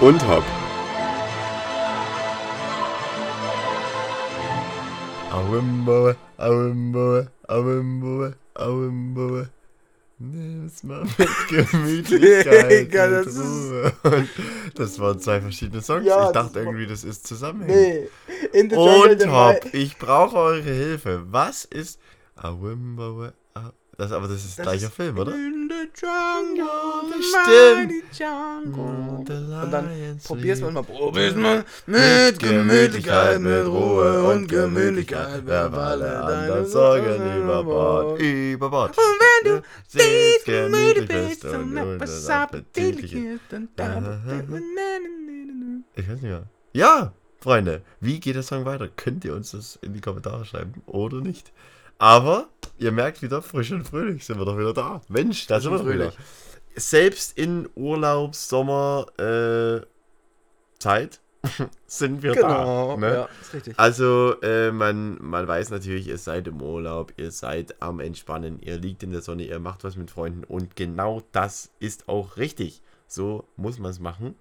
und hab. Awimboe, Awimboe, Awimboe, Awimboe. Nimm's mal mit Gemütlichkeit Digga, das ist-. Und das waren zwei verschiedene Songs. Ja, ich das dachte war- irgendwie, das ist zusammenhängend. Nee. In the jungle, Und hopp, ich brauche eure Hilfe. Was ist Awimboe? A- Das, aber das ist Das gleicher Film, oder? In the jungle, the stimmt. jungle. Und dann probier's mal, probier's mal mit Gemütlichkeit, mit Ruhe und Gemütlichkeit. Wer alle anderen Sorgen über Bord, über Bord. Und wenn du stets gemütlich bist und etwas Appetitliches, dann Ich weiß nicht mehr. Ja, Freunde, wie geht der Song weiter? Könnt ihr uns das in die Kommentare schreiben oder nicht? Aber ihr merkt wieder, frisch und fröhlich sind wir doch wieder da. Mensch, da sind wir doch wieder. fröhlich. Selbst in Urlaub, Sommer, äh, Zeit sind wir Genau, da. Ne? ja, ist richtig. Also, äh, man, man weiß natürlich, ihr seid im Urlaub, ihr seid am Entspannen, ihr liegt in der Sonne, ihr macht was mit Freunden und genau das ist auch richtig. So muss man es machen.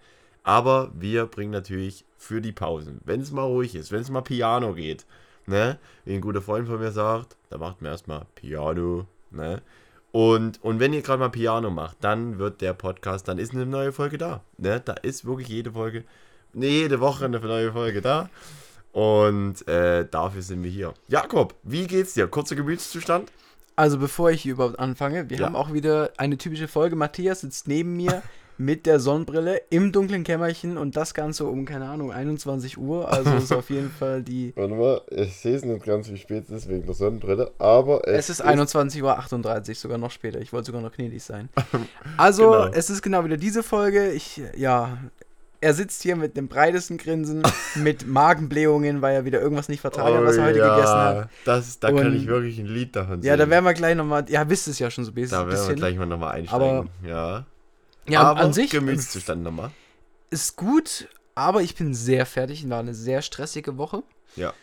Aber wir bringen natürlich für die Pausen, wenn es mal ruhig ist, wenn es mal Piano geht, ne? Wie ein guter Freund von mir sagt, da macht man erstmal Piano, ne? Und, und wenn ihr gerade mal Piano macht, dann wird der Podcast, dann ist eine neue Folge da. Ne? Da ist wirklich jede Folge, ne, jede Woche eine neue Folge da. Und äh, dafür sind wir hier. Jakob, wie geht's dir? Kurzer Gemütszustand? Also bevor ich überhaupt anfange, wir Ja. haben auch wieder eine typische Folge. Matthias sitzt neben mir mit der Sonnenbrille im dunklen Kämmerchen und das Ganze um, keine Ahnung, 21 Uhr. Also ist auf jeden Fall die... Warte mal, ich sehe es nicht ganz, wie spät es ist wegen der Sonnenbrille, aber Es ist 21.38 Uhr, sogar noch später. Ich wollte sogar noch gnädig sein. Also, Genau. es ist genau wieder diese Folge. Ich, ja, er sitzt hier mit dem breitesten Grinsen, mit Magenblähungen, weil er wieder irgendwas nicht vertragen hat, was er heute Oh ja, gegessen hat. Das, da kann Und- ich wirklich ein Lied davon singen. Ja, da werden wir gleich nochmal, ja, wisst es ja schon so ein bisschen. da werden wir gleich mal nochmal einsteigen. ja. Ja, aber an sich Gemütszustand nochmal. ist gut, aber ich bin sehr fertig. War eine sehr stressige Woche. Ja.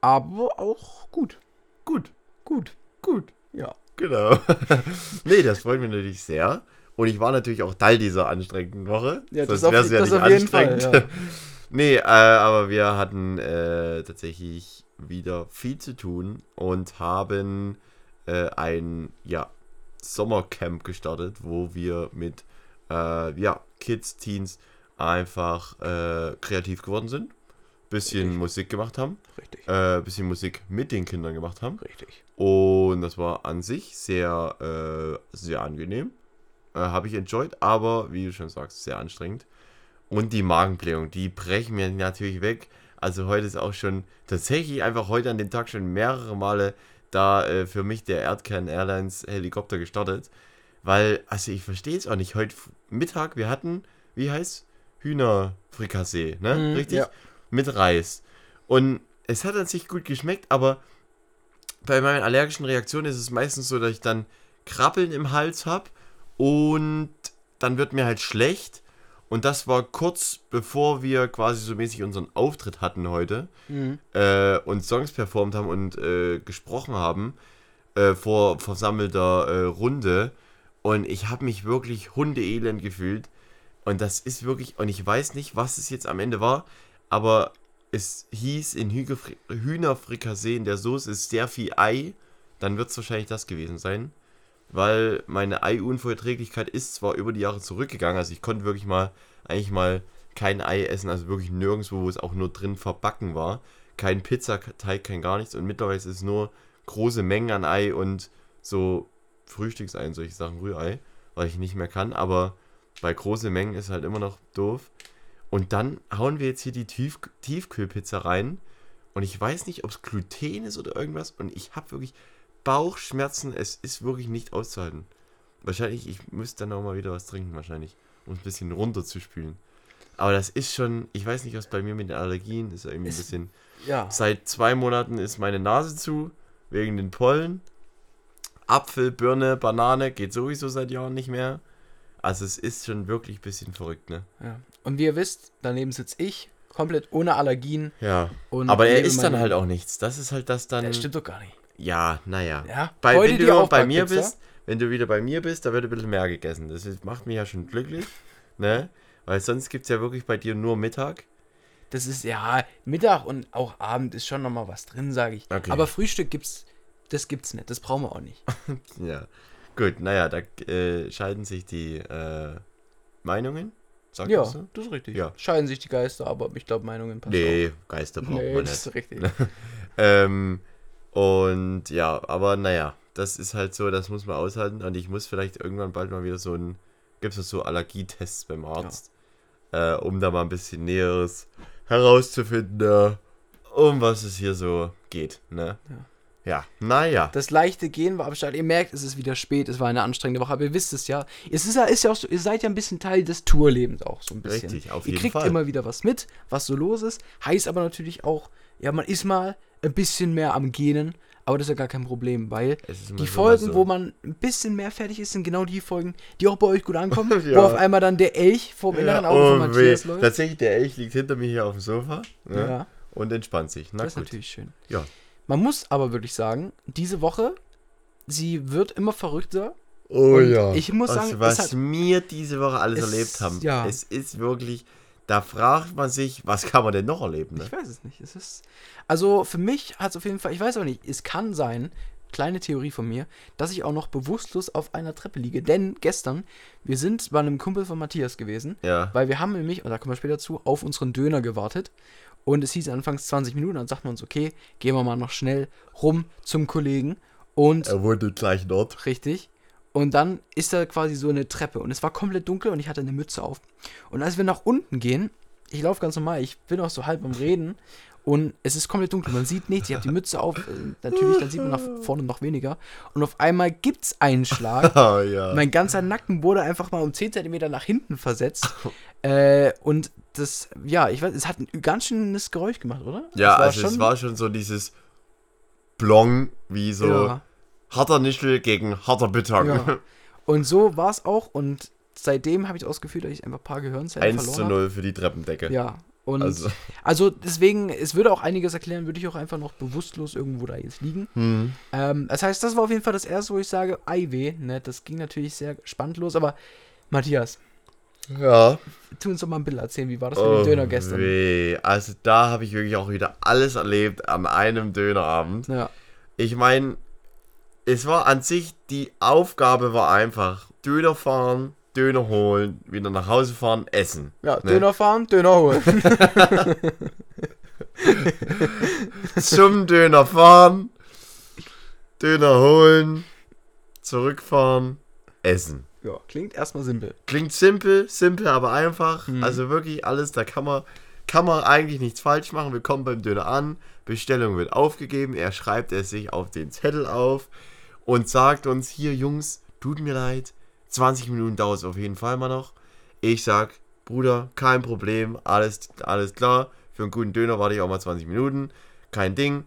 Aber auch gut. Gut, Gut. gut. Ja. Genau. nee, das freut mich natürlich sehr. Und ich war natürlich auch Teil dieser anstrengenden Woche. Ja, das Sonst auf- wär's ja nicht jeden Fall, anstrengend. nee, äh, aber wir hatten äh, tatsächlich wieder viel zu tun und haben äh, ein ja, Sommercamp gestartet, wo wir mit äh, ja, Kids, Teens einfach äh, kreativ geworden sind. Bisschen Richtig. Musik gemacht haben. Richtig. Äh, bisschen Musik mit den Kindern gemacht haben. Richtig. Und das war an sich sehr, äh, sehr angenehm. Äh, Habe ich enjoyed, aber wie du schon sagst, sehr anstrengend. Und die Magenblähung, die brechen mir natürlich weg. Also heute ist auch schon tatsächlich einfach heute an dem Tag schon mehrere Male da äh, für mich der Erdkern Airlines Helikopter gestartet. Weil, also ich verstehe es auch nicht. Heute Mittag, wir hatten, wie heißt Hühnerfrikassee, ne? Mhm, Richtig? ja. Mit Reis. Und es hat an sich gut geschmeckt, aber bei meinen allergischen Reaktionen ist es meistens so, dass ich dann Krabbeln im Hals habe und dann wird mir halt schlecht. Und das war kurz bevor wir quasi so mäßig unseren Auftritt hatten heute Mhm. äh, und Songs performt haben und äh, gesprochen haben äh, vor versammelter äh, Runde. Und ich habe mich wirklich hundeelend gefühlt. Und das ist wirklich, und ich weiß nicht, was es jetzt am Ende war, aber es hieß in Hühnerfrikassee in der Soße ist sehr viel Ei. Dann wird es wahrscheinlich das gewesen sein. Weil meine Ei-Unverträglichkeit ist zwar über die Jahre zurückgegangen, also ich konnte wirklich mal, eigentlich mal kein Ei essen, also wirklich nirgendwo, wo es auch nur drin verbacken war. Kein Pizzateig, kein gar nichts. Und mittlerweile ist es nur große Mengen an Ei und so Frühstücksei und solche Sachen, Rührei, weil ich nicht mehr kann. Aber bei großen Mengen ist halt immer noch doof. Und dann hauen wir jetzt hier die Tief Tiefkühlpizza rein. Und ich weiß nicht, ob es Gluten ist oder irgendwas. Und ich habe wirklich Bauchschmerzen. Es ist wirklich nicht auszuhalten. Wahrscheinlich, ich müsste dann auch mal wieder was trinken, wahrscheinlich. Um es ein bisschen runterzuspülen. Aber das ist schon, ich weiß nicht, was bei mir mit den Allergien ist. Irgendwie ein bisschen. Ja. Seit zwei Monaten ist meine Nase zu, wegen den Pollen. Apfel, Birne, Banane geht sowieso seit Jahren nicht mehr. Also es ist schon wirklich ein bisschen verrückt, ne? ja. Und wie ihr wisst, daneben sitze ich, komplett ohne Allergien. Ja. Aber er isst dann halt auch nichts. Das ist halt das dann. Das stimmt doch gar nicht. Ja, naja. Ja. Bei, wenn du wieder bei mir bist, wenn du wieder bei mir bist, da wird ein bisschen mehr gegessen. Das macht mich ja schon glücklich, ne? Weil sonst gibt es ja wirklich bei dir nur Mittag. Das ist ja Mittag und auch Abend ist schon nochmal was drin, sage ich. Okay. Aber Frühstück gibt's, das gibt's nicht. Das brauchen wir auch nicht. Ja. Gut, naja, da äh, scheiden sich die äh, Meinungen. Sagt ja, man so? das ist richtig. Ja. Scheiden sich die Geister, aber ich glaube, Meinungen passen Nee, Geister auch. braucht Nee, man das nicht. ist richtig. Ähm, und ja, aber naja, das ist halt so, das muss man aushalten. Und ich muss vielleicht irgendwann bald mal wieder so ein, gibt es so Allergietests beim Arzt, äh, um da mal ein bisschen Näheres herauszufinden, äh, um was es hier so geht. Ne? Ja. Ja, naja. Das leichte Gehen war am Start. Ihr merkt, es ist wieder spät, es war eine anstrengende Woche, aber ihr wisst es ja. Es ist ja, ist ja auch so, ihr seid ja ein bisschen Teil des Tourlebens auch so ein bisschen. Richtig, auf ihr jeden kriegt Fall. immer wieder was mit, was so los ist. Heißt aber natürlich auch, ja, man ist mal ein bisschen mehr am Gähnen, aber das ist ja gar kein Problem, weil ist die Folgen, so- wo man ein bisschen mehr fertig ist, sind genau die Folgen, die auch bei euch gut ankommen, Ja. wo auf einmal dann der Elch vor dem inneren Ja, Auge von oh Matthias weh. läuft. Tatsächlich, der Elch liegt hinter mir hier auf dem Sofa ne? ja, und entspannt sich. Na das ist gut. natürlich schön. Ja. Man muss aber wirklich sagen, diese Woche, sie wird immer verrückter. Oh Und ich muss was, sagen, es was hat- wir diese Woche alles es- erlebt haben. ja. Es ist wirklich, da fragt man sich, was kann man denn noch erleben? Ne? Ich weiß es nicht. Es ist. Also für mich hat es auf jeden Fall, ich weiß auch nicht, es kann sein, kleine Theorie von mir, dass ich auch noch bewusstlos auf einer Treppe liege. Denn gestern, wir sind bei einem Kumpel von Matthias gewesen, Ja. weil wir haben nämlich, und da kommen wir später zu, auf unseren Döner gewartet. Und es hieß anfangs 20 Minuten, dann sagt man uns, okay, gehen wir mal noch schnell rum zum Kollegen. Und Er wohnt im gleichen Ort. Richtig. Und dann ist da quasi so eine Treppe und es war komplett dunkel und ich hatte eine Mütze auf. Und als wir nach unten gehen, ich laufe ganz normal, ich bin auch so halb am Reden und es ist komplett dunkel, man sieht nichts, ich habe die Mütze auf, äh, natürlich, dann sieht man nach vorne noch weniger. Und auf einmal gibt's einen Schlag. Ah, ja. Mein ganzer Nacken wurde einfach mal um 10 cm nach hinten versetzt. äh, und das, ja, ich weiß, es hat ein ganz schönes Geräusch gemacht, oder? ja, Es also es war schon so dieses Blong, wie so Ja. harter Nischel gegen harter Beton. Ja. Und so war es auch und seitdem habe ich das Gefühl, dass ich einfach ein paar Gehirnzellen 1 verloren zu habe. 0 für die Treppendecke. Ja. Und also. Also, deswegen, es würde auch einiges erklären, würde ich auch einfach noch bewusstlos irgendwo da jetzt liegen. hm. Ähm, das heißt, das war auf jeden Fall das erste, wo ich sage, ei weh, ne, das ging natürlich sehr spannend los, aber Matthias, ja. tu uns doch mal ein Bild erzählen, wie war das mit dem Döner gestern? Oh, Weh. Also da habe ich wirklich auch wieder alles erlebt an einem Dönerabend. Ja, Ich meine, es war an sich, die Aufgabe war einfach, Döner fahren, Döner holen, wieder nach Hause fahren, essen. ja Ne? Döner fahren, Döner holen. Zum Döner fahren, Döner holen, zurückfahren, essen. Ja, klingt erstmal simpel. Klingt simpel, simpel, aber einfach. Mhm. Also wirklich alles, da kann man, kann man eigentlich nichts falsch machen. Wir kommen beim Döner an, Bestellung wird aufgegeben, er schreibt es sich auf den Zettel auf und sagt uns, hier Jungs, tut mir leid, 20 Minuten dauert es auf jeden Fall mal noch. Ich sag, Bruder, kein Problem, alles, alles klar. Für einen guten Döner warte ich auch mal 20 Minuten, kein Ding.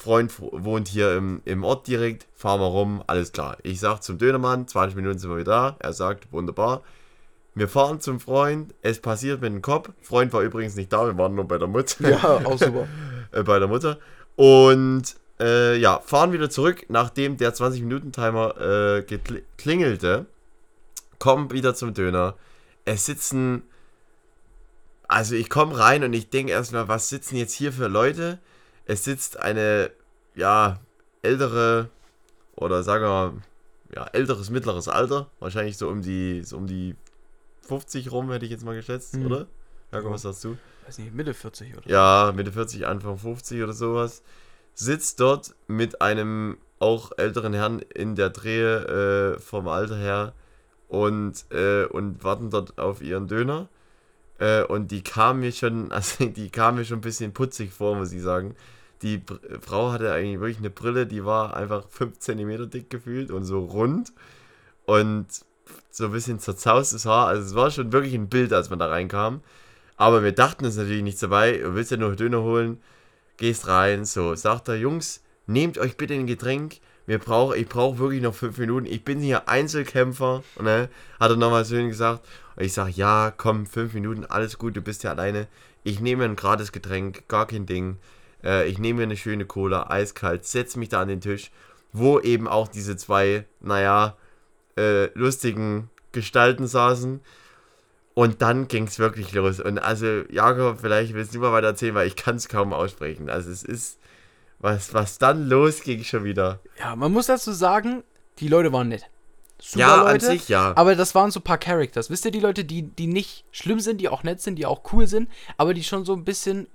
Freund wohnt hier im, im Ort direkt, fahren wir rum, alles klar. Ich sag zum Dönermann, 20 Minuten sind wir wieder da. Er sagt, wunderbar. Wir fahren zum Freund, es passiert mit dem Kopf. Freund war übrigens nicht da, wir waren nur bei der Mutter. Ja, auch super. äh, bei der Mutter. Und äh, ja, fahren wieder zurück, nachdem der 20-Minuten-Timer äh, klingelte. Kommen wieder zum Döner. Es sitzen. Also ich komme rein und ich denke erstmal, was sitzen jetzt hier für Leute? Es sitzt eine, ja, ältere oder sagen wir mal, ja, älteres, mittleres Alter. Wahrscheinlich so um die, so um die 50 rum, hätte ich jetzt mal geschätzt, Mhm. oder? Jakob, was sagst du? Weiß nicht, Mitte 40 oder so. ja, Mitte 40, Anfang 50 oder sowas, sitzt dort mit einem auch älteren Herrn in der Drehe äh, vom Alter her und, äh, und warten dort auf ihren Döner. Äh, und die kam mir schon, also die kam mir schon ein bisschen putzig vor, muss ich sagen. Die Br Frau hatte eigentlich wirklich eine Brille, die war einfach 5 cm dick gefühlt und so rund und so ein bisschen zerzaustes Haar. Also es war schon wirklich ein Bild, als man da reinkam. Aber wir dachten uns natürlich nichts dabei. Du willst ja nur Döner holen, gehst rein. So, sagt er, Jungs, nehmt euch bitte ein Getränk. Wir brauch, ich brauche wirklich noch fünf Minuten. Ich bin hier Einzelkämpfer. Ne? Hat er nochmal schön gesagt. Und ich sage, ja, komm, fünf Minuten, alles gut, du bist ja alleine. Ich nehme ein gratis Getränk, gar kein Ding. Äh, ich nehme mir eine schöne Cola, eiskalt, setze mich da an den Tisch, wo eben auch diese zwei, naja, äh, lustigen Gestalten saßen. Und dann ging es wirklich los. Und also, Jakob, vielleicht willst du mal weiter erzählen, weil ich kann es kaum aussprechen. Also es ist, was, was dann losging schon wieder. Ja, man muss dazu sagen, die Leute waren nett. Super ja, Leute, an sich ja. aber das waren so ein paar Characters. Wisst ihr, die Leute, die, die nicht schlimm sind, die auch nett sind, die auch cool sind, aber die schon so ein bisschen.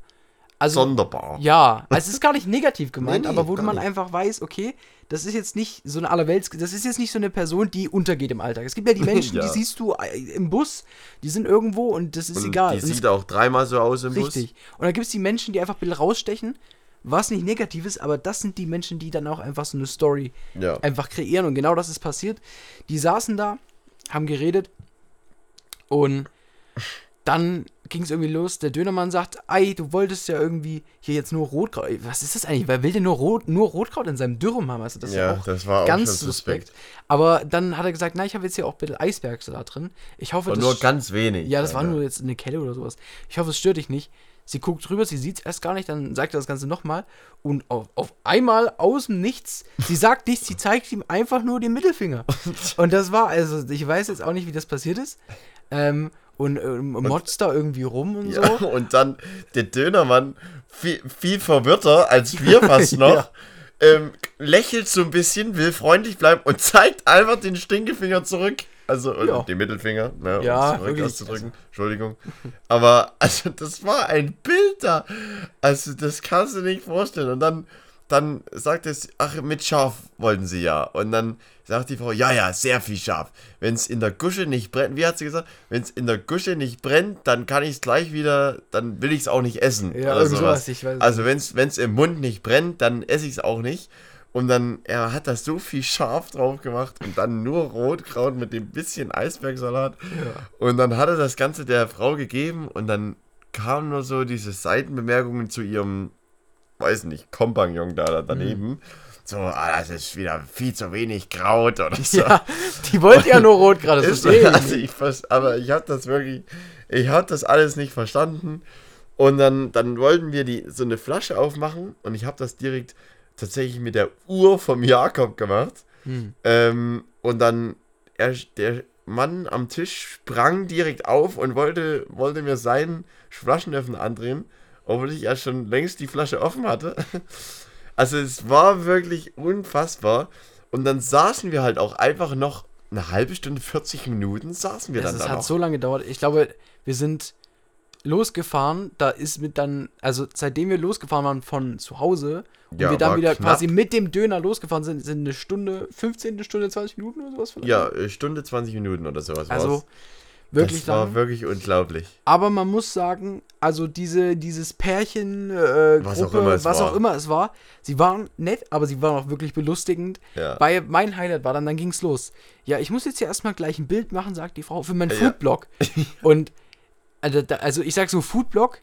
Also, Sonderbar. Ja, also es ist gar nicht negativ gemeint, Nee, nee, aber wo man nicht. einfach weiß, okay, das ist jetzt nicht so eine allerwelts, das ist jetzt nicht so eine Person, die untergeht im Alltag. Es gibt ja die Menschen, Ja. die siehst du äh, im Bus, die sind irgendwo und das ist Und egal. Die Und sieht auch dreimal so aus im Bus. Richtig. Und dann gibt es die Menschen, die einfach ein bisschen rausstechen, was nicht negativ ist, aber das sind die Menschen, die dann auch einfach so eine Story Ja. einfach kreieren. Und genau das ist passiert. Die saßen da, haben geredet und dann ging es irgendwie los. Der Dönermann sagt, ei, du wolltest ja irgendwie hier jetzt nur Rotkraut. Was ist das eigentlich? Wer will denn nur, Rot, nur Rotkraut in seinem Dürrum haben? Also das ist ja Ja, auch das war auch ganz schon suspekt. suspekt. Aber dann hat er gesagt, na, ich habe jetzt hier auch ein bisschen Eisbergsalat drin. Ich hoffe, Und das nur ganz wenig. ja, das war Alter. nur jetzt eine Kelle oder sowas. Ich hoffe, es stört dich nicht. Sie guckt drüber, sie sieht es erst gar nicht, dann sagt er das Ganze nochmal. Und auf, auf einmal aus dem Nichts, sie sagt nichts, sie zeigt ihm einfach nur den Mittelfinger. Und das war, also ich weiß jetzt auch nicht, wie das passiert ist. Ähm, und ähm, motzt da irgendwie rum und Ja, so. und dann der Dönermann, viel, viel verwirrter als wir fast noch, Ja. ähm, lächelt so ein bisschen, will freundlich bleiben und zeigt einfach den Stinkefinger zurück. Also Ja. den Mittelfinger, ne, um Ja, zurück auszudrücken. Entschuldigung. Aber also das war ein Bild da. Also das kannst du nicht vorstellen. Und dann, dann sagt es, ach, mit Schaf wollten sie ja. Und dann sagt die Frau, ja, ja, sehr viel Schaf. Wenn es in der Gusche nicht brennt, wie hat sie gesagt, wenn es in der Gusche nicht brennt, dann kann ich es gleich wieder, dann will ich es auch nicht essen. Ja, oder sowas. sowas, ich weiß also wenn es im Mund nicht brennt, dann esse ich es auch nicht. Und dann, er hat da so viel Schaf drauf gemacht und dann nur Rotkraut mit dem bisschen Eisbergsalat. Und dann hat er das Ganze der Frau gegeben und dann kamen nur so diese Seitenbemerkungen zu ihrem, weiß nicht, Kompagnon da, da daneben. So, ah, das ist wieder viel zu wenig Kraut oder so. Ja, die wollte ja nur rot gerade. Das Ist, also ich aber ich habe das wirklich, ich habe das alles nicht verstanden. Und dann, dann wollten wir die so eine Flasche aufmachen und ich habe das direkt tatsächlich mit der Uhr vom Jakob gemacht. Hm. Ähm, und dann er, der Mann am Tisch sprang direkt auf und wollte, wollte mir seinen Flaschenöffner andrehen, obwohl ich ja schon längst die Flasche offen hatte. Also es war wirklich unfassbar. Und dann saßen wir halt auch einfach noch eine halbe Stunde, 40 Minuten saßen wir Es dann es da hat noch. so lange gedauert. Ich glaube, wir sind losgefahren. Da ist mit dann, also seitdem wir losgefahren waren von zu Hause und Ja, wir dann war wieder knapp. quasi mit dem Döner losgefahren sind, sind eine Stunde, 15. Stunde, 20 Minuten oder sowas vielleicht. ja, äh, Stunde 20 Minuten oder sowas Also war's. wirklich das war lang. wirklich unglaublich. Aber man muss sagen, also diese, dieses Pärchen, äh, Was Gruppe, auch immer es was war. auch immer es war, sie waren nett, aber sie waren auch wirklich belustigend. Ja. Weil mein Highlight war dann, dann ging's los. Ja, ich muss jetzt hier erstmal gleich ein Bild machen, sagt die Frau, für meinen Ja. Foodblog. Und also, da, also ich sag so, Foodblog,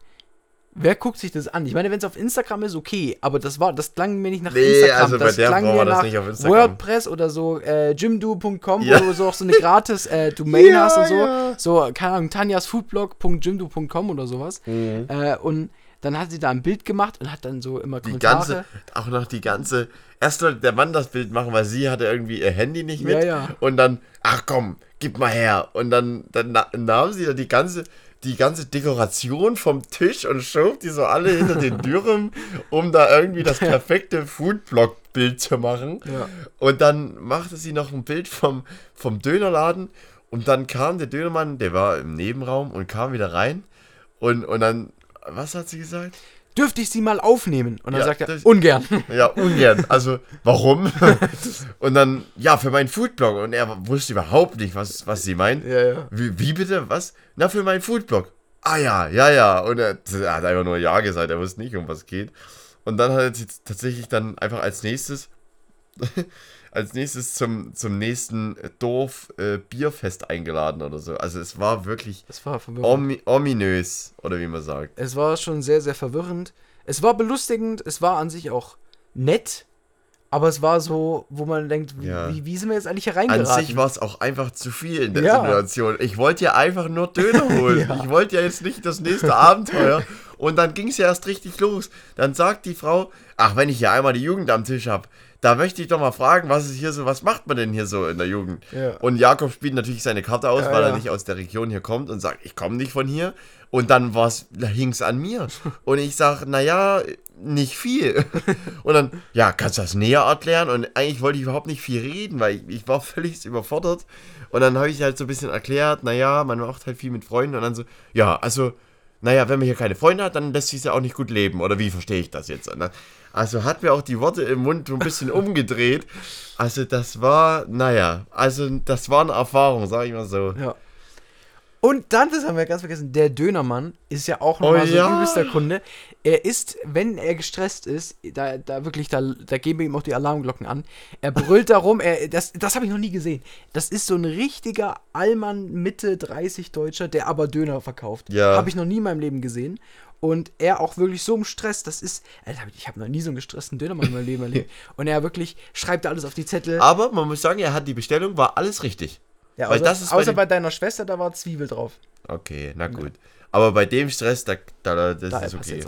wer guckt sich das an? Ich meine, wenn es auf Instagram ist, okay, aber das war, das klang mir nicht nach Nee, Instagram, also bei das der klang mir nach nicht auf Instagram. WordPress oder so äh, jimdo.com, Ja. wo du so auch so eine gratis äh, Domain Ja, hast und so. ja. So, keine Ahnung, tanjasfoodblog.jimdo.com oder sowas. Äh, und dann hat sie da ein Bild gemacht und hat dann so immer Die Kommentare. ganze, auch noch die ganze. Erst sollte der Mann das Bild machen, weil sie hatte irgendwie ihr Handy nicht mit. Ja, ja. Und dann, ach komm, gib mal her. Und dann, dann na- nahm sie da die ganze, die ganze Dekoration vom Tisch und schob die so alle hinter den Dürren, um da irgendwie das perfekte Foodblog-Bild zu machen. Ja. Und dann machte sie noch ein Bild vom, vom Dönerladen. Und dann kam der Dönermann, der war im Nebenraum und kam wieder rein. Und, und dann, was hat sie gesagt? Dürfte ich sie mal aufnehmen? Und dann Ja, sagt er, das- ungern. Ja, ungern. Also, warum? und dann, ja, für meinen Foodblog. Und er wusste überhaupt nicht, was, was sie meint. Ja, ja. Wie, wie bitte? Was? Na, für meinen Foodblog. Ah ja, ja, ja. Und er, er hat einfach nur Ja gesagt, er wusste nicht, um was geht. Und dann hat er tatsächlich dann einfach als nächstes, als nächstes zum, zum nächsten Dorf äh, Bierfest eingeladen oder so. Also es war wirklich Das war ominös, oder wie man sagt. Es war schon sehr, sehr verwirrend. Es war belustigend, es war an sich auch nett, aber es war so, wo man denkt, wie, Ja. wie, wie sind wir jetzt eigentlich hier An reingeraten? sich war es auch einfach zu viel in der Ja. Situation. Ich wollte ja einfach nur Döner holen. Ja. Ich wollte ja jetzt nicht das nächste Abenteuer. Und dann ging es ja erst richtig los. Dann sagt die Frau, ach, wenn ich ja einmal die Jugend am Tisch habe, da möchte ich doch mal fragen, was ist hier so, was macht man denn hier so in der Jugend? Ja. Und Jakob spielt natürlich seine Karte aus, Ja, weil er ja. nicht aus der Region hier kommt und sagt, ich komme nicht von hier. Und dann war's, da hing's an mir. Und ich sag, naja, nicht viel. Und dann, ja, kannst du das näher erklären? Und eigentlich wollte ich überhaupt nicht viel reden, weil ich, ich war völlig überfordert. Und dann habe ich halt so ein bisschen erklärt, naja, man macht halt viel mit Freunden. Und dann so, ja, also, naja, wenn man hier keine Freunde hat, dann lässt sich ja auch nicht gut leben. Oder wie verstehe ich das jetzt? Dann, also hat mir auch die Worte im Mund so ein bisschen umgedreht. Also das war, naja, also das war eine Erfahrung, sag ich mal so. Ja. Und dann, das haben wir ganz vergessen, der Dönermann ist ja auch Oh nochmal so ja. ein übelster Kunde. Er ist, wenn er gestresst ist, da, da wirklich, da, da geben wir ihm auch die Alarmglocken an. Er brüllt da rum, er, das, das habe ich noch nie gesehen. Das ist so ein richtiger Allmann Mitte 30 Deutscher, der aber Döner verkauft. Ja. Habe ich noch nie in meinem Leben gesehen. Und er auch wirklich so im Stress, das ist, Alter, ich habe noch nie so einen gestressten Dönermann in meinem Leben erlebt. Und er wirklich schreibt da alles auf die Zettel. Aber man muss sagen, er hat die Bestellung, war alles richtig. ja, weil außer, das ist bei bei deiner Schwester, da war Zwiebel drauf. Okay, na gut. Aber bei dem Stress, da, da das Da ist okay.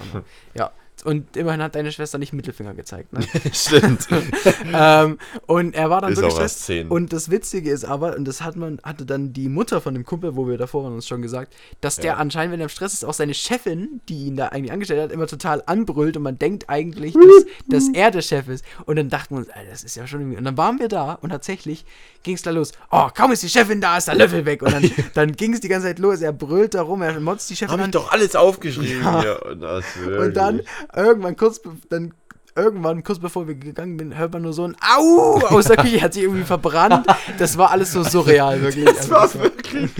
Ja, und immerhin hat deine Schwester nicht Mittelfinger gezeigt. Ne? Stimmt. ähm, und er war dann Ist erst gestresst. Und das Witzige ist aber, und das hat man, hatte dann die Mutter von dem Kumpel, wo wir davor waren, uns schon gesagt, dass der Ja. anscheinend, wenn er im Stress ist, auch seine Chefin, die ihn da eigentlich angestellt hat, immer total anbrüllt und man denkt eigentlich, dass, dass er der Chef ist. Und dann dachten wir uns, Alter, das ist ja schon irgendwie. Und dann waren wir da und tatsächlich ging es da los. Oh, kaum ist die Chefin da, ist der Löffel weg. Und dann, dann ging es die ganze Zeit los. Er brüllt da rum, er motzt die Chefin Hab ich an. doch alles aufgeschrieben Ja. hier. Und, das Und dann. Irgendwann kurz, dann irgendwann kurz bevor wir gegangen sind, hört man nur so ein Au aus der Küche, hat sich irgendwie verbrannt. Das war alles so surreal, wirklich. Das Also, war das war- wirklich.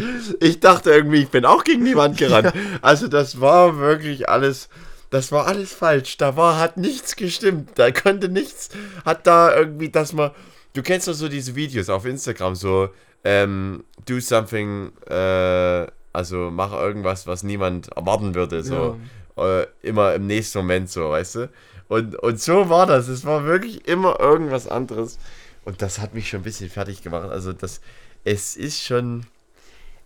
Ich dachte irgendwie, ich bin auch gegen die Wand gerannt. Also das war wirklich alles. Das war alles falsch. Da war, hat nichts gestimmt. Da konnte nichts. Hat da irgendwie, dass man. Du kennst doch so diese Videos auf Instagram, so, ähm, do something, äh, also mach irgendwas, was niemand erwarten würde. So. Äh, immer im nächsten Moment so, weißt du? Und, und so war das. Es war wirklich immer irgendwas anderes. Und das hat mich schon ein bisschen fertig gemacht. Also das, es ist schon.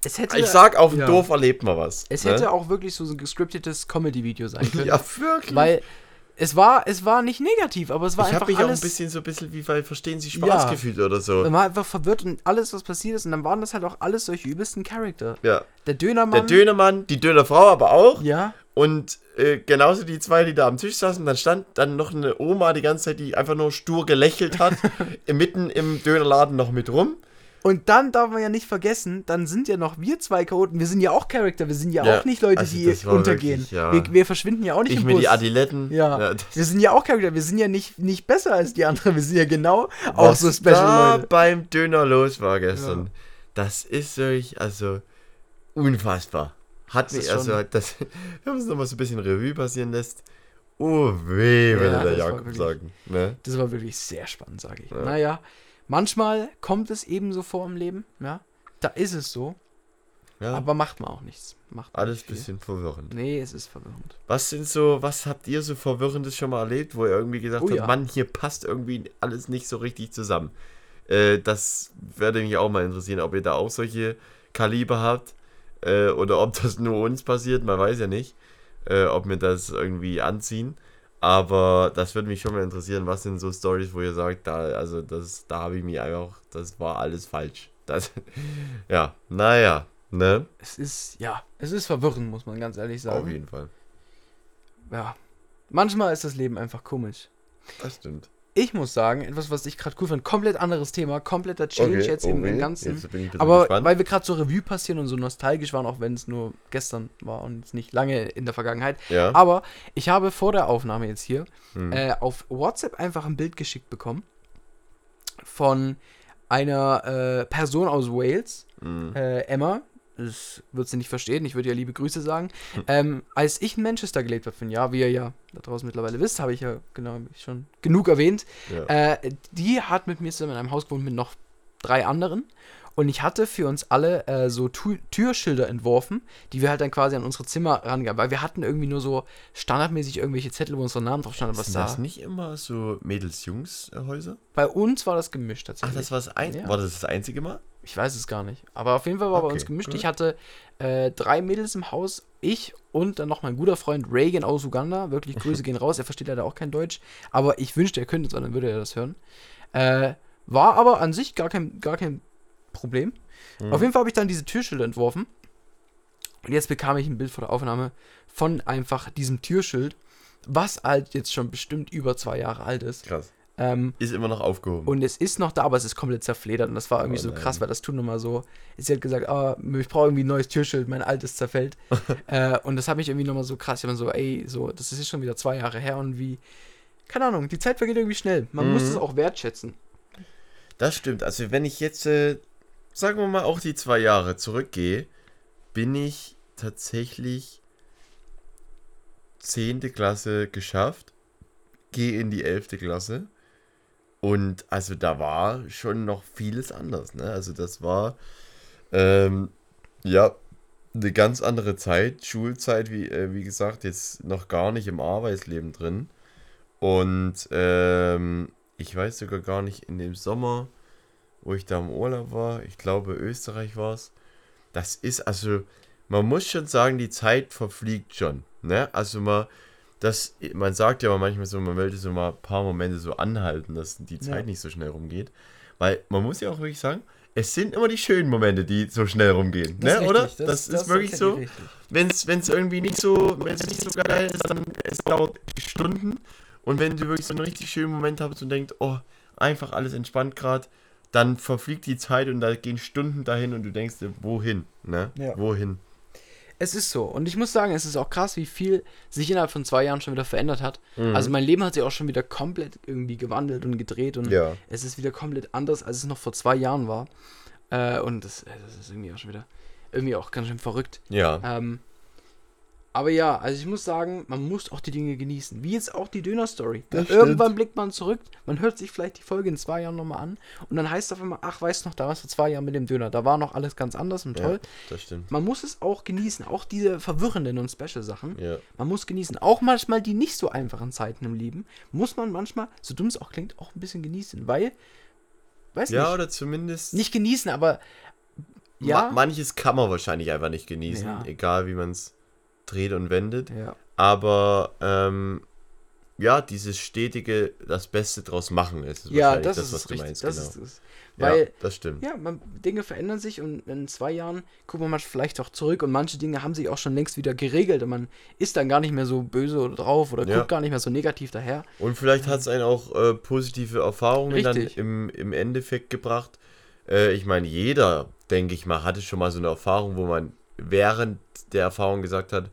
es hätte, Ich sag, auf dem ja. Dorf erlebt man was. es ne? hätte auch wirklich so ein gescriptetes Comedy-Video sein können. Ja, wirklich. Weil es war, es war nicht negativ, aber es war ich habe einfach mich auch ein bisschen so ein bisschen wie bei Verstehen Sie Spaß Ja. gefühlt oder so. man war einfach verwirrt und alles, was passiert ist. Und dann waren das halt auch alles solche übelsten Charakter. Ja. Der Der Dönermann. Dönermann, die Dönerfrau aber auch. Ja. Und äh, genauso die zwei, die da am Tisch saßen. Dann stand dann noch eine Oma die ganze Zeit, die einfach nur stur gelächelt hat, mitten im Dönerladen noch mit rum. Und dann darf man ja nicht vergessen, dann sind ja noch wir zwei Chaoten. Wir sind ja auch Charakter, wir sind ja, Ja, auch nicht Leute, also die untergehen. wirklich, ja. wir, wir verschwinden ja auch nicht Ich im mit Bus. die Adiletten. ja. das- wir sind ja auch Charakter, wir sind ja nicht, nicht besser als die anderen, wir sind ja genau auch was so Special da Leute. beim Döner los war gestern, Ja. das ist wirklich, also unfassbar. Hat mich, also das, wenn man es nochmal so ein bisschen Revue passieren lässt, oh weh, würde Ja, der Jakob wirklich- sagen. Ne? Das war wirklich sehr spannend, sage ich. Ja. Naja, manchmal kommt es eben so vor im Leben, ja. Da ist es so, Ja, aber macht man auch nichts. Macht alles nicht ein bisschen verwirrend. Nee, es ist verwirrend. Was sind so, was habt ihr so Verwirrendes schon mal erlebt, wo ihr irgendwie gesagt Oh habt, ja. Mann, hier passt irgendwie alles nicht so richtig zusammen? Äh, das würde mich auch mal interessieren, ob ihr da auch solche Kaliber habt äh, oder ob das nur uns passiert, man weiß ja nicht, äh, ob wir das irgendwie anziehen. Aber das würde mich schon mal interessieren, was sind so Stories, wo ihr sagt, da, also das, da habe ich mich einfach, das war alles falsch. Das, ja, naja, ne? Es ist, ja, es ist verwirrend, muss man ganz ehrlich sagen. Auf jeden Fall. Ja. Manchmal ist das Leben einfach komisch. Das stimmt. Ich muss sagen, etwas, was ich gerade cool fand, komplett anderes Thema, kompletter Change jetzt im, im Ganzen. Bin ich Aber gespannt. weil wir gerade so Revue passieren und so nostalgisch waren, auch wenn es nur gestern war und jetzt nicht lange in der Vergangenheit. ja. Aber ich habe vor der Aufnahme jetzt hier Hm. äh, auf WhatsApp einfach ein Bild geschickt bekommen von einer äh, Person aus Wales, Mhm. äh, Emma. Das wird sie nicht verstehen, ich würde ja liebe Grüße sagen. Ähm, als ich in Manchester gelebt habe für ein Jahr, wie ihr ja da draußen mittlerweile wisst, habe ich ja genau schon genug erwähnt. Ja. Äh, die hat mit mir zusammen in einem Haus gewohnt mit noch drei anderen. Und ich hatte für uns alle äh, so tu Türschilder entworfen, die wir halt dann quasi an unsere Zimmer rangaben. Weil wir hatten irgendwie nur so standardmäßig irgendwelche Zettel, wo unsere Namen drauf standen. Was Sind da? das nicht immer so Mädels-Jungs-Häuser? Bei uns war das gemischt Ach, tatsächlich. das war das, ein Ja. war das das einzige Mal? Ich weiß es gar nicht. Aber auf jeden Fall war bei Okay, uns gemischt. gut. Ich hatte äh, drei Mädels im Haus, ich und dann noch mein guter Freund Reagan aus Uganda. Wirklich Grüße gehen raus. Er versteht leider auch kein Deutsch. Aber ich wünschte, er könnte, sondern würde er das hören. Äh, war aber an sich gar kein, gar kein Problem. Mhm. Auf jeden Fall habe ich dann diese Türschilder entworfen. Und jetzt bekam ich ein Bild vor der Aufnahme von einfach diesem Türschild, was halt jetzt schon bestimmt über zwei Jahre alt ist. Krass. Ähm, Ist immer noch aufgehoben. und es ist noch da, aber es ist komplett zerfledert. Und das war irgendwie Oh so krass, weil das tut nochmal so. Sie hat gesagt, ah, ich brauche irgendwie ein neues Türschild, mein altes zerfällt. äh, und das hat mich irgendwie nochmal so krass. Ich war so, ey, so, das ist jetzt schon wieder zwei Jahre her und wie. Keine Ahnung, die Zeit vergeht irgendwie schnell. Man muss Mhm. es auch wertschätzen. Das stimmt. Also wenn ich jetzt, äh, sagen wir mal, auch die zwei Jahre zurückgehe, bin ich tatsächlich 10. Klasse geschafft, gehe in die 11. Klasse und also da war schon noch vieles anders. Ne? Also das war, ähm, ja, eine ganz andere Zeit, Schulzeit, wie, äh, wie gesagt, jetzt noch gar nicht im Arbeitsleben drin. Und ähm, ich weiß sogar gar nicht, in dem Sommer, wo ich da im Urlaub war, ich glaube Österreich war es, das ist also, man muss schon sagen, die Zeit verfliegt schon. Ne? Also man, das, man sagt ja manchmal so, man wollte so mal ein paar Momente so anhalten, dass die Zeit Ja. nicht so schnell rumgeht. Weil man muss ja auch wirklich sagen, es sind immer die schönen Momente, die so schnell rumgehen. ne? Oder? Das, ist wirklich so. Wenn es irgendwie nicht so, wenn es nicht so geil ist, dann es dauert Stunden. Und wenn du wirklich so einen richtig schönen Moment hast und denkst, oh, einfach alles entspannt gerade, dann verfliegt die Zeit und da gehen Stunden dahin und du denkst dir, wohin? Ne? Ja. Wohin? Es ist so. Und ich muss sagen, es ist auch krass, wie viel sich innerhalb von zwei Jahren schon wieder verändert hat. Mhm. Also mein Leben hat sich auch schon wieder komplett irgendwie gewandelt und gedreht und Ja. es ist wieder komplett anders, als es noch vor zwei Jahren war. Äh, und das, äh, das ist irgendwie auch schon wieder irgendwie auch ganz schön verrückt. Ja. Ähm, aber ja, also ich muss sagen, man muss auch die Dinge genießen. Wie jetzt auch die Döner-Story. Irgendwann blickt man zurück, man hört sich vielleicht die Folge in zwei Jahren nochmal an und dann heißt es auf einmal, ach, weißt du noch, da war es vor zwei Jahren mit dem Döner. Da war noch alles ganz anders und toll. ja, das stimmt. Man muss es auch genießen, auch diese verwirrenden und Special-Sachen. Ja. Man muss genießen. Auch manchmal die nicht so einfachen Zeiten im Leben, muss man manchmal, so dumm es auch klingt, auch ein bisschen genießen. Weil, weiß Ja, nicht, oder zumindest. nicht genießen, aber Ma ja. manches kann man wahrscheinlich einfach nicht genießen, Ja. egal wie man es dreht und wendet. ja. Aber ähm, ja, dieses stetige, das Beste draus machen ist Ja, wahrscheinlich das, ist was du richtig. meinst. das genau. ist es. ja, Weil, das stimmt. ja, man, Dinge verändern sich und in zwei Jahren gucken wir mal vielleicht auch zurück und manche Dinge haben sich auch schon längst wieder geregelt und man ist dann gar nicht mehr so böse oder drauf oder Ja. guckt gar nicht mehr so negativ daher. Und vielleicht hat es einen auch äh, positive Erfahrungen Richtig. dann im, im Endeffekt gebracht. Äh, ich meine, jeder, denke ich mal, hatte schon mal so eine Erfahrung, wo man während der Erfahrung gesagt hat,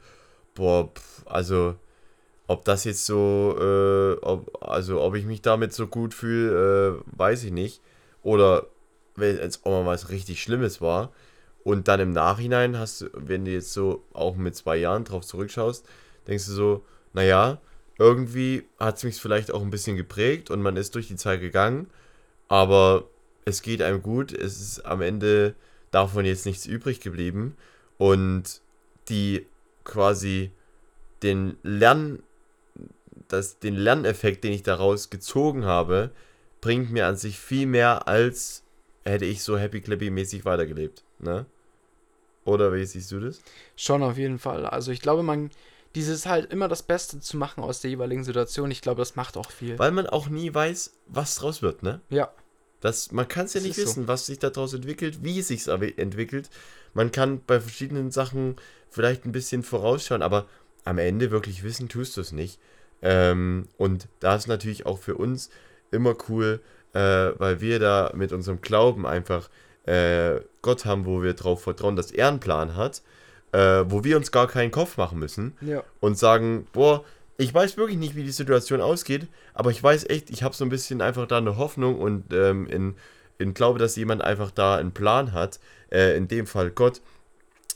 boah, pf, also ob das jetzt so, äh, ob, also ob ich mich damit so gut fühle, äh, weiß ich nicht. Oder wenn es auch mal was richtig Schlimmes war. Und dann im Nachhinein hast du, wenn du jetzt so auch mit zwei Jahren drauf zurückschaust, denkst du so, naja, irgendwie hat es mich vielleicht auch ein bisschen geprägt und man ist durch die Zeit gegangen, aber es geht einem gut, es ist am Ende davon jetzt nichts übrig geblieben und die quasi den Lern, das, den Lerneffekt, den ich daraus gezogen habe, bringt mir an sich viel mehr, als hätte ich so happy clappy mäßig weitergelebt, ne? Oder wie siehst du das? Schon auf jeden Fall. Also ich glaube, man, dieses halt immer das Beste zu machen aus der jeweiligen Situation, ich glaube, das macht auch viel. Weil man auch nie weiß, was draus wird, ne? Ja, Das, man kann es ja Das nicht ist so. wissen, was sich daraus entwickelt, wie es sich entwickelt. Man kann bei verschiedenen Sachen vielleicht ein bisschen vorausschauen, aber am Ende wirklich wissen tust du es nicht. Ähm, und da ist natürlich auch für uns immer cool, äh, weil wir da mit unserem Glauben einfach äh, Gott haben, wo wir darauf vertrauen, dass er einen Plan hat, äh, wo wir uns gar keinen Kopf machen müssen ja. und sagen, boah, ich weiß wirklich nicht, wie die Situation ausgeht, aber ich weiß echt, ich habe so ein bisschen einfach da eine Hoffnung und ähm, in, in glaube, dass jemand einfach da einen Plan hat, äh, in dem Fall Gott,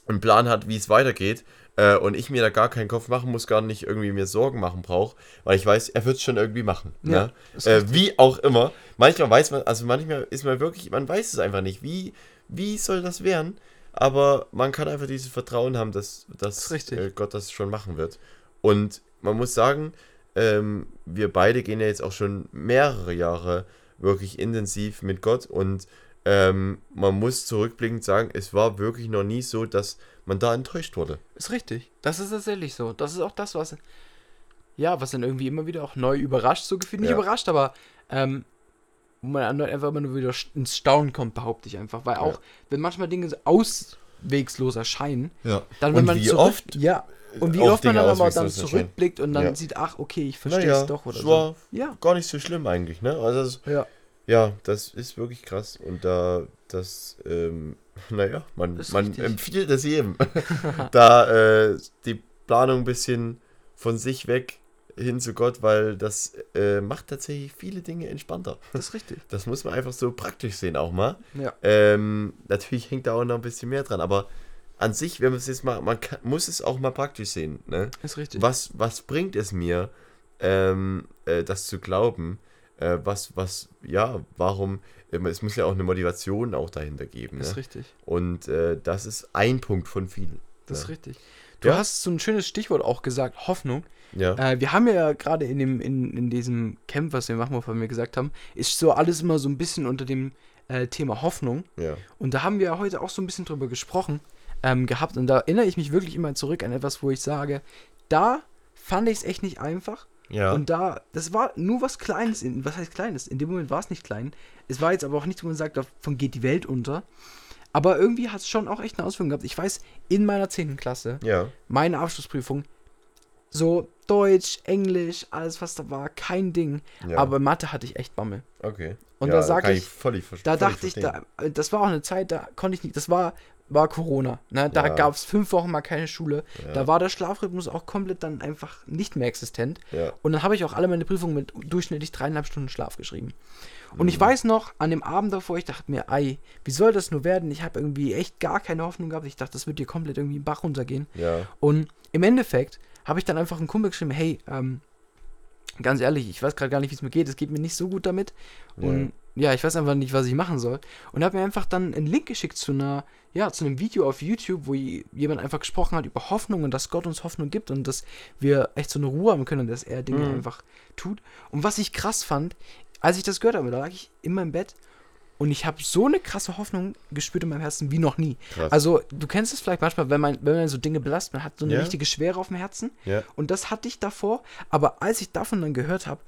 einen Plan hat, wie es weitergeht äh, und ich mir da gar keinen Kopf machen muss, gar nicht irgendwie mir Sorgen machen brauche, weil ich weiß, er wird es schon irgendwie machen. Ja, ne? äh, wie auch immer. Manchmal weiß man, also manchmal ist man wirklich, man weiß es einfach nicht, wie, wie soll das werden? Aber man kann einfach dieses Vertrauen haben, dass, dass richtig. äh, Gott das schon machen wird. Und man muss sagen, ähm, wir beide gehen ja jetzt auch schon mehrere Jahre wirklich intensiv mit Gott und ähm, man muss zurückblickend sagen, es war wirklich noch nie so, dass man da enttäuscht wurde. Ist richtig. Das ist tatsächlich so. Das ist auch das, was. Ja, was dann irgendwie immer wieder auch neu überrascht, so gefühlt. Nicht Ja. überrascht, aber. Ähm, wo man einfach immer nur wieder ins Staunen kommt, behaupte ich einfach. Weil auch, wenn manchmal Dinge so auswegslos erscheinen, Ja. dann wenn und man wie zurück, oft ja, und wie oft man dann aber dann zurückblickt und dann Ja. sieht, ach, okay, ich verstehe naja, es doch oder so. war Ja. gar nicht so schlimm eigentlich, ne? Also es, Ja, ja, das ist wirklich krass und da das ähm, naja, man, man richtig. empfiehlt es jedem, da äh, die Planung ein bisschen von sich weg hin zu Gott, weil das äh, macht tatsächlich viele Dinge entspannter. das ist richtig. Das muss man einfach so praktisch sehen auch mal. Ja. Ähm, natürlich hängt da auch noch ein bisschen mehr dran, aber an sich, wenn man es jetzt mal, man kann, muss es auch mal praktisch sehen. Ne? Ist richtig. Was, was bringt es mir, ähm, äh, das zu glauben? Äh, was, was, ja, warum? ähm, Es muss ja auch eine Motivation auch dahinter geben. Ist Ne? richtig. Und äh, das ist ein Punkt von vielen. Das ist ja. richtig. Du Ja. hast so ein schönes Stichwort auch gesagt, Hoffnung. Ja. Äh, wir haben ja gerade in, dem, in, in diesem Camp, was wir machen, wovon wir gesagt haben, ist so alles immer so ein bisschen unter dem äh, Thema Hoffnung. ja. Und da haben wir heute auch so ein bisschen drüber gesprochen ähm, gehabt. Und da erinnere ich mich wirklich immer zurück an etwas, wo ich sage, da fand ich es echt nicht einfach. Ja. Und da, das war nur was Kleines. In, was heißt Kleines? In dem Moment war es nicht klein. Es war jetzt aber auch nichts, wo man sagt, davon geht die Welt unter. Aber irgendwie hat es schon auch echt eine Auswirkung gehabt. Ich weiß, in meiner 10. Klasse, ja. meine Abschlussprüfung, so Deutsch, Englisch, alles was da war, kein Ding. ja. Aber Mathe hatte ich echt Bammel. okay. und ja, da sag kann ich- völlig ver- Da dachte ich, verstehen. da, äh, das war auch eine Zeit, da konnte ich nicht, das war, war Corona. Ne? Da Ja. gab es fünf Wochen mal keine Schule. Ja. Da war der Schlafrhythmus auch komplett dann einfach nicht mehr existent. Ja. Und dann habe ich auch alle meine Prüfungen mit durchschnittlich dreieinhalb Stunden Schlaf geschrieben. Und Mhm. ich weiß noch, an dem Abend davor, ich dachte mir, ei, wie soll das nur werden? Ich habe irgendwie echt gar keine Hoffnung gehabt. Ich dachte, das wird hier komplett irgendwie im Bach runtergehen. Und im Endeffekt habe ich dann einfach einen Kumpel geschrieben, hey, ähm, ganz ehrlich, ich weiß gerade gar nicht, wie es mir geht. Es geht mir nicht so gut damit. Und ja, ich weiß einfach nicht, was ich machen soll. Und habe mir einfach dann einen Link geschickt zu einer, ja, zu einem Video auf YouTube, wo jemand einfach gesprochen hat über Hoffnung und dass Gott uns Hoffnung gibt und dass wir echt so eine Ruhe haben können und dass er Dinge Mhm. einfach tut. Und was ich krass fand, als ich das gehört habe, da lag ich in meinem Bett und ich habe so eine krasse Hoffnung gespürt in meinem Herzen wie noch nie. Krass. Also, du kennst es vielleicht manchmal, wenn man, wenn man so Dinge belastet, man hat so eine Ja. richtige Schwere auf dem Herzen. ja. Und das hatte ich davor, aber als ich davon dann gehört habe,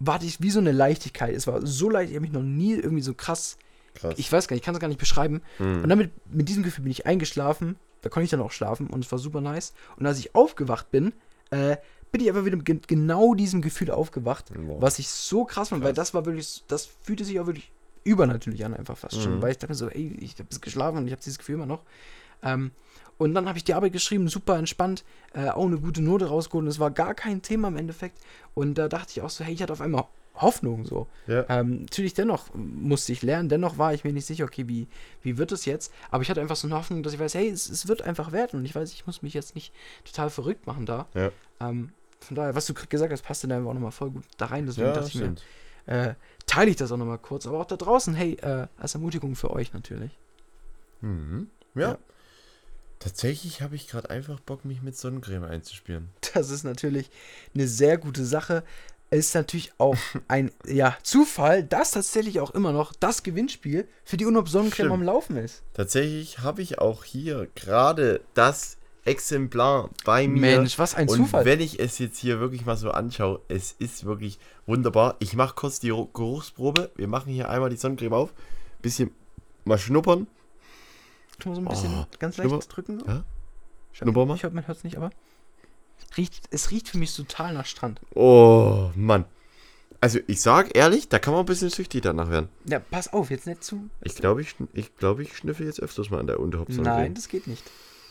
war ich wie so eine Leichtigkeit. Es war so leicht, ich habe mich noch nie irgendwie so krass, Krass. ich weiß gar nicht, ich kann es gar nicht beschreiben. Hm. Und damit, mit diesem Gefühl bin ich eingeschlafen, da konnte ich dann auch schlafen und es war super nice. Und als ich aufgewacht bin, äh, bin ich einfach wieder mit gen genau diesem Gefühl aufgewacht, Wow. was ich so krass fand, weil das war wirklich, das fühlte sich auch wirklich übernatürlich an, einfach fast schon. Mhm. Weil ich dachte mir so, ey, ich habe geschlafen und ich habe dieses Gefühl immer noch. Ähm, und dann habe ich die Arbeit geschrieben, super entspannt, äh, auch eine gute Note rausgeholt und es war gar kein Thema im Endeffekt. Und da dachte ich auch so, hey, ich hatte auf einmal Hoffnung so. Ja. Ähm, natürlich dennoch musste ich lernen, dennoch war ich mir nicht sicher, okay, wie, wie wird es jetzt? Aber ich hatte einfach so eine Hoffnung, dass ich weiß, hey, es, es wird einfach werden und ich weiß, ich muss mich jetzt nicht total verrückt machen da. Ja. Ähm, von daher, was du gesagt hast, passte da einfach auch nochmal voll gut da rein. Deswegen ja, dachte ich mir, äh, teile ich das auch nochmal kurz. Aber auch da draußen, hey, äh, als Ermutigung für euch natürlich. Mhm. Ja. Tatsächlich habe ich gerade einfach Bock, mich mit Sonnencreme einzuspielen. Das ist natürlich eine sehr gute Sache. Ist natürlich auch ein ja, Zufall, dass tatsächlich auch immer noch das Gewinnspiel für die Unop Sonnencreme Stimmt. am Laufen ist. Tatsächlich habe ich auch hier gerade das Exemplar bei mir. Mensch, was ein Und Zufall. wenn ich es jetzt hier wirklich mal so anschaue, es ist wirklich wunderbar. Ich mache kurz die Ro- Geruchsprobe. Wir machen hier einmal die Sonnencreme auf. Bisschen mal schnuppern. Wir so ein bisschen Oh, ganz schnupper- leicht drücken. So. Ja? Schnupper mal. Ich hoffe, man hört es nicht, aber riecht, es riecht für mich total nach Strand. Oh, Mann. Also ich sag ehrlich, da kann man ein bisschen süchtig danach werden. Ja, pass auf, jetzt nicht zu. Ich glaube, ich, ich, glaub, ich schnüffel jetzt öfters mal an der Unterhop Nein, das geht nicht.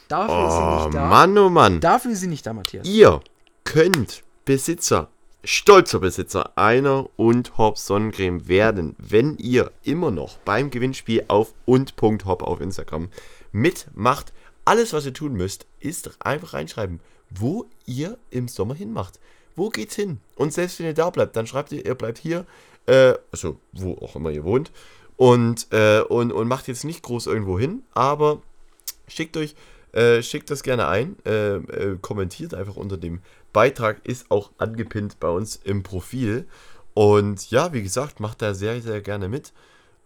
Dafür ist sie Oh, nicht da. Mann, oh Mann. Dafür ist sie nicht da, Matthias. Ihr könnt Besitzer, stolzer Besitzer einer und Hop Sonnencreme werden, wenn ihr immer noch beim Gewinnspiel auf und.hop auf Instagram mitmacht. Alles, was ihr tun müsst, ist einfach reinschreiben, wo ihr im Sommer hinmacht. Wo geht's hin? Und selbst wenn ihr da bleibt, dann schreibt ihr, ihr bleibt hier, äh, also wo auch immer ihr wohnt. und, äh, und, und macht jetzt nicht groß irgendwo hin, aber schickt euch, äh, schickt das gerne ein, äh, äh, kommentiert einfach unter dem Beitrag, ist auch angepinnt bei uns im Profil. Und ja, wie gesagt, macht da sehr, sehr gerne mit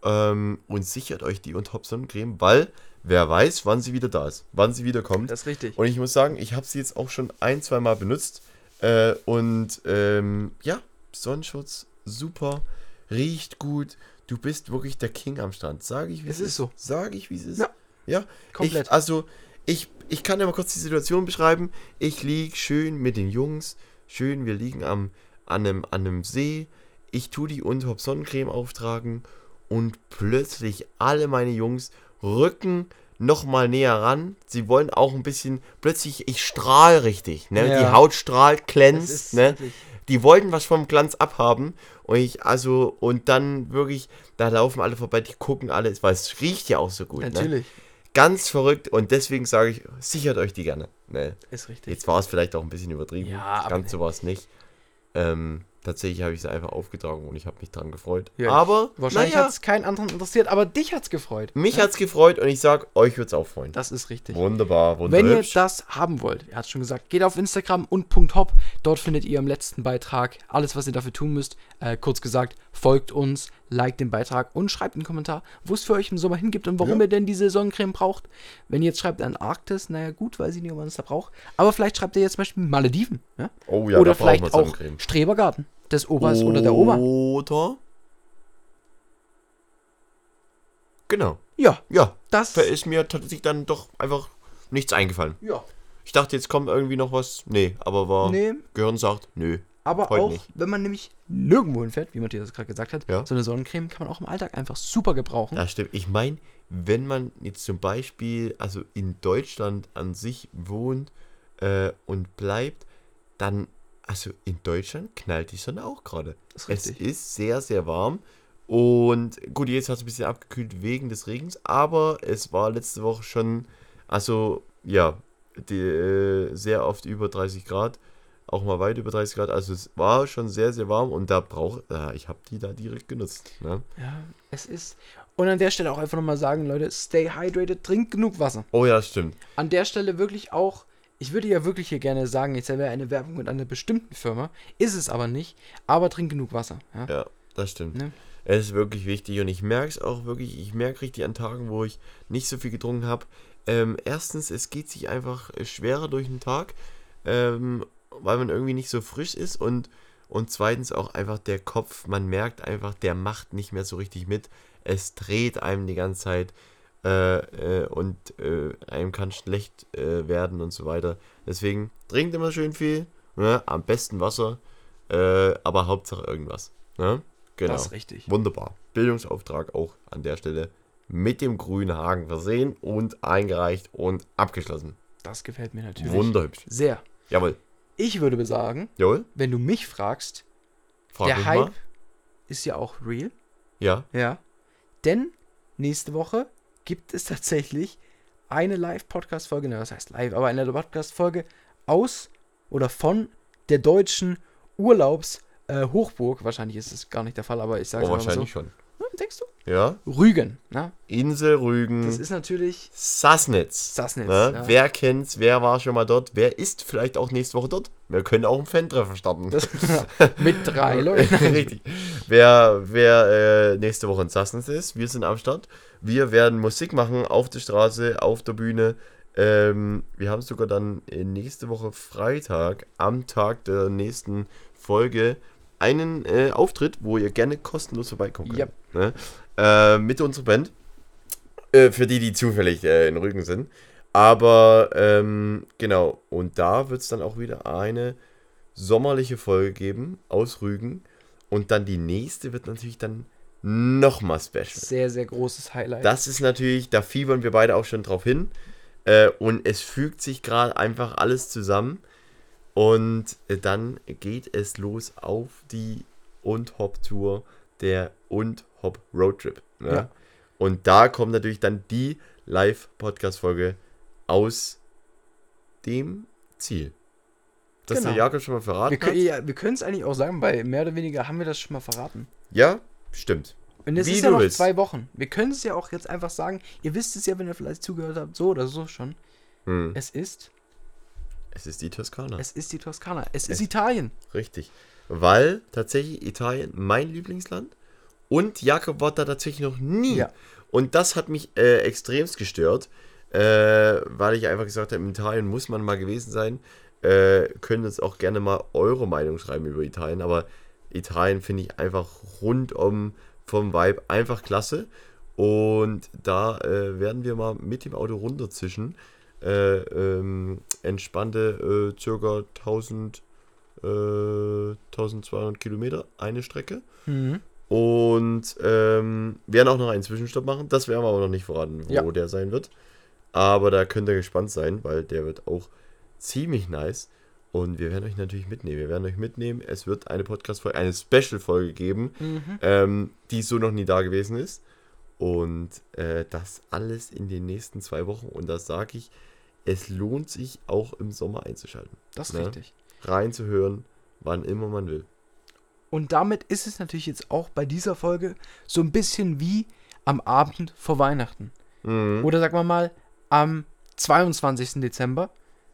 ähm, und sichert euch die und Hop Sonnencreme, weil wer weiß, wann sie wieder da ist, wann sie wieder kommt. Das ist richtig. Und ich muss sagen, ich habe sie jetzt auch schon ein, zwei Mal benutzt. Äh, und ähm, ja, Sonnenschutz, super, riecht gut. Du bist wirklich der King am Strand. Sage ich, wie Es ist so. Sage ich, wie es ist. Ja, ja komplett. Ich, also, ich, ich kann ja mal kurz die Situation beschreiben. Ich liege schön mit den Jungs. Schön, wir liegen am, an, einem, an einem See. Ich tue die Unterhop Sonnencreme auftragen. Und plötzlich alle meine Jungs rücken nochmal näher ran. Sie wollen auch ein bisschen, plötzlich, ich strahle richtig. Ne? Ja. Die Haut strahlt, glänzt. Ne? wirklich- Die wollten was vom Glanz abhaben. Und ich, also, und dann wirklich, da laufen alle vorbei, die gucken alle, weil es riecht ja auch so gut. Ne? Natürlich. Ganz verrückt und deswegen sage ich, sichert euch die gerne. Ne? Ist richtig. Jetzt war es vielleicht auch ein bisschen übertrieben. Ja, Ganz so war es nicht. Ähm, tatsächlich habe ich sie einfach aufgetragen und ich habe mich dran gefreut. Ja, aber Wahrscheinlich naja, hat es keinen anderen interessiert, aber dich hat es gefreut. mich hat's gefreut und ich sage, euch wird's auch freuen. Das ist richtig. Wunderbar, Wenn wunderbar. ihr das haben wollt, er hat schon gesagt, geht auf Instagram und .hop. Dort findet ihr im letzten Beitrag alles, was ihr dafür tun müsst. Äh, kurz gesagt, folgt uns, liked den Beitrag und schreibt einen Kommentar, wo es für euch im Sommer hingibt und warum Ja. ihr denn diese Sonnencreme braucht. Wenn ihr jetzt schreibt Antarktis, naja gut, weiß ich nicht, ob man es da braucht. Aber vielleicht schreibt ihr jetzt zum Beispiel Malediven. Ja? Oh ja, oder vielleicht auch Sonnencreme. Strebergarten des Obers oder der Oma. Oder? Genau. Ja, Ja, das. da ist mir tatsächlich dann doch einfach nichts eingefallen. ja. Ich dachte, jetzt kommt irgendwie noch was. Nee, aber war. Nee, Gehirn sagt, nö. Aber Heute auch, nicht. wenn man nämlich nirgendwo hinfährt, wie Matthias das gerade gesagt hat, Ja. so eine Sonnencreme kann man auch im Alltag einfach super gebrauchen. Ja, stimmt. Ich meine, wenn man jetzt zum Beispiel also in Deutschland an sich wohnt äh, und bleibt, dann, also in Deutschland knallt die Sonne auch gerade. Das Es ist sehr, sehr warm. Und gut, jetzt hat es ein bisschen abgekühlt wegen des Regens, aber es war letzte Woche schon, also ja, die, äh, sehr oft über 30 Grad, auch mal weit über 30 Grad. Also es war schon sehr, sehr warm und da brauche äh, ich habe die da direkt genutzt. Ne? Ja, es ist. Und an der Stelle auch einfach nochmal sagen, Leute, stay hydrated, trinkt genug Wasser. Oh ja, stimmt. An der Stelle wirklich auch, ich würde ja wirklich hier gerne sagen, jetzt wäre eine Werbung mit einer bestimmten Firma, ist es aber nicht, aber trinkt genug Wasser. Ja? Ja, das stimmt. Ne? Es ist wirklich wichtig und ich merke es auch wirklich, ich merke richtig an Tagen, wo ich nicht so viel getrunken habe. Ähm, erstens, es geht sich einfach äh, schwerer durch den Tag, ähm, weil man irgendwie nicht so frisch ist und, und zweitens auch einfach der Kopf, man merkt einfach, der macht nicht mehr so richtig mit. Es dreht einem die ganze Zeit äh, äh, und äh, einem kann schlecht äh, werden und so weiter. Deswegen trinkt immer schön viel, ne? am besten Wasser, äh, aber Hauptsache irgendwas. Ne? Genau. Das ist richtig. Wunderbar. Bildungsauftrag auch an der Stelle mit dem grünen Haken versehen und eingereicht und abgeschlossen. Das gefällt mir natürlich. Wunderhübsch. Sehr. Jawohl. Ich würde sagen, Jawohl. wenn du mich fragst, Frag der mich Hype mal. ist ja auch real. Ja. Ja. Denn nächste Woche gibt es tatsächlich eine Live-Podcast-Folge, ne, was heißt live, aber eine Podcast-Folge aus oder von der deutschen Urlaubs-Hochburg. Wahrscheinlich ist es gar nicht der Fall, aber ich sage Oh, es mal so. wahrscheinlich schon. Denkst du? Ja. Rügen. Ne? Insel Rügen. Das ist natürlich Sassnitz. Sassnitz. Ne? ja. Wer kennt's? Wer war schon mal dort? Wer ist vielleicht auch nächste Woche dort? Wir können auch ein Fan-Treffen starten. Das, mit drei Leuten. Richtig. Wer, wer äh, nächste Woche in Sassnitz ist, wir sind am Start. Wir werden Musik machen auf der Straße, auf der Bühne. Ähm, wir haben sogar dann äh, nächste Woche Freitag, am Tag der nächsten Folge, einen äh, Auftritt, wo ihr gerne kostenlos vorbeikommen könnt. Yep. Ne? Äh, mit unserer Band. Äh, für die, die zufällig äh, in Rügen sind. Aber ähm, genau, und da wird es dann auch wieder eine sommerliche Folge geben aus Rügen. Und dann die nächste wird natürlich dann nochmal special. Sehr, sehr großes Highlight. Das ist natürlich, da fiebern wir beide auch schon drauf hin. Äh, und es fügt sich gerade einfach alles zusammen. Und dann geht es los auf die Und-Hop-Tour der Und-Hop Roadtrip. Ne? Ja. Und da kommt natürlich dann die Live-Podcast-Folge aus dem Ziel. Das Genau. der Jakob schon mal verraten wir können hat. ja, wir können es eigentlich auch sagen, weil mehr oder weniger haben wir das schon mal verraten. Ja, stimmt. Und es Wie ist ja noch willst. zwei Wochen. Wir können es ja auch jetzt einfach sagen. Ihr wisst es ja, wenn ihr vielleicht zugehört habt, so oder so schon. Hm. Es ist, Es ist die Toskana. es ist die Toskana. Es ist Es- Italien. Richtig. Weil tatsächlich Italien mein Lieblingsland und Jakob war da tatsächlich noch nie. Ja. Und das hat mich äh, extremst gestört, äh, weil ich einfach gesagt habe, in Italien muss man mal gewesen sein. Äh, können uns auch gerne mal eure Meinung schreiben über Italien, aber Italien finde ich einfach rundum vom Vibe einfach klasse. Und da äh, werden wir mal mit dem Auto runterzischen. Äh, ähm, entspannte äh, circa 1000, äh, 1200 Kilometer eine Strecke. Mhm. Und ähm, werden auch noch einen Zwischenstopp machen. Das werden wir aber noch nicht verraten, wo Ja. der sein wird. Aber da könnt ihr gespannt sein, weil der wird auch ziemlich nice. Und wir werden euch natürlich mitnehmen. Wir werden euch mitnehmen. Es wird eine Podcast-Folge, eine Special-Folge geben, Mhm. ähm, die so noch nie da gewesen ist. Und äh, das alles in den nächsten zwei Wochen. Und das sage ich, es lohnt sich auch im Sommer einzuschalten. Das ist Ne? richtig. Reinzuhören, wann immer man will. Und damit ist es natürlich jetzt auch bei dieser Folge so ein bisschen wie am Abend vor Weihnachten. Mhm. Oder sagen wir mal, am 22. Dezember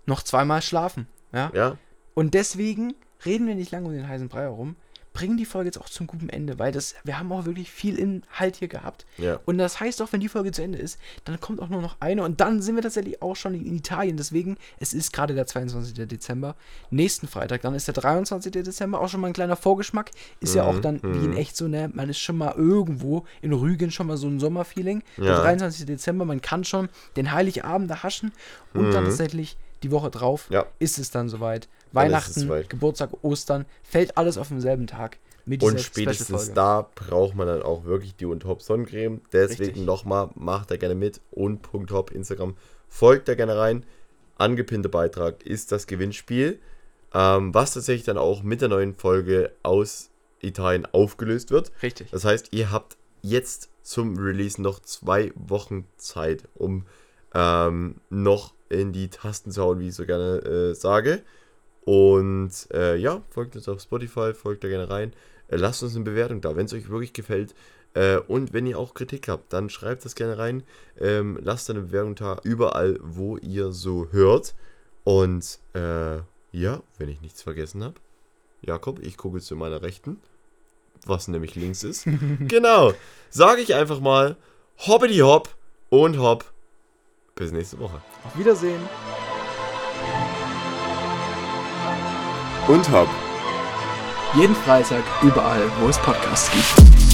noch zweimal schlafen. Ja? Ja, Und deswegen reden wir nicht lange um den heißen Brei herum, bringen die Folge jetzt auch zum guten Ende, weil das, wir haben auch wirklich viel Inhalt hier gehabt. ja. Und das heißt auch, wenn die Folge zu Ende ist, dann kommt auch nur noch eine und dann sind wir tatsächlich auch schon in Italien. Deswegen, es ist gerade der 22. Dezember. Nächsten Freitag, dann ist der 23. Dezember auch schon mal ein kleiner Vorgeschmack. Ist ja auch Mhm, dann wie in mhm. echt so, ne, man ist schon mal irgendwo in Rügen schon mal so ein Sommerfeeling. Der Ja. 23. Dezember, man kann schon den Heiligabend erhaschen und dann Mhm. tatsächlich die Woche drauf Ja. ist es dann soweit. Weihnachten, soweit. Geburtstag, Ostern, fällt alles auf demselben Tag. Mit Und spätestens da braucht man dann auch wirklich die und Top Sonnencreme. Deswegen nochmal, macht da gerne mit. Und Punkt Hop Instagram. Folgt da gerne rein. Angepinnter Beitrag ist das Gewinnspiel. Ähm, was tatsächlich dann auch mit der neuen Folge aus Italien aufgelöst wird. Richtig. Das heißt, ihr habt jetzt zum Release noch zwei Wochen Zeit, um ähm, noch in die Tasten zu hauen, wie ich so gerne äh, sage. Und äh, ja, folgt uns auf Spotify, folgt da gerne rein. Äh, lasst uns eine Bewertung da, wenn es euch wirklich gefällt. Äh, und wenn ihr auch Kritik habt, dann schreibt das gerne rein. Ähm, lasst eine Bewertung da überall, wo ihr so hört. Und äh, ja, wenn ich nichts vergessen habe, Jakob, ich gucke zu meiner Rechten, was nämlich links ist. genau, sage ich einfach mal, hoppity hopp und hopp. Bis nächste Woche. Auf Wiedersehen. Und hopp. Jeden Freitag überall, wo es Podcasts gibt.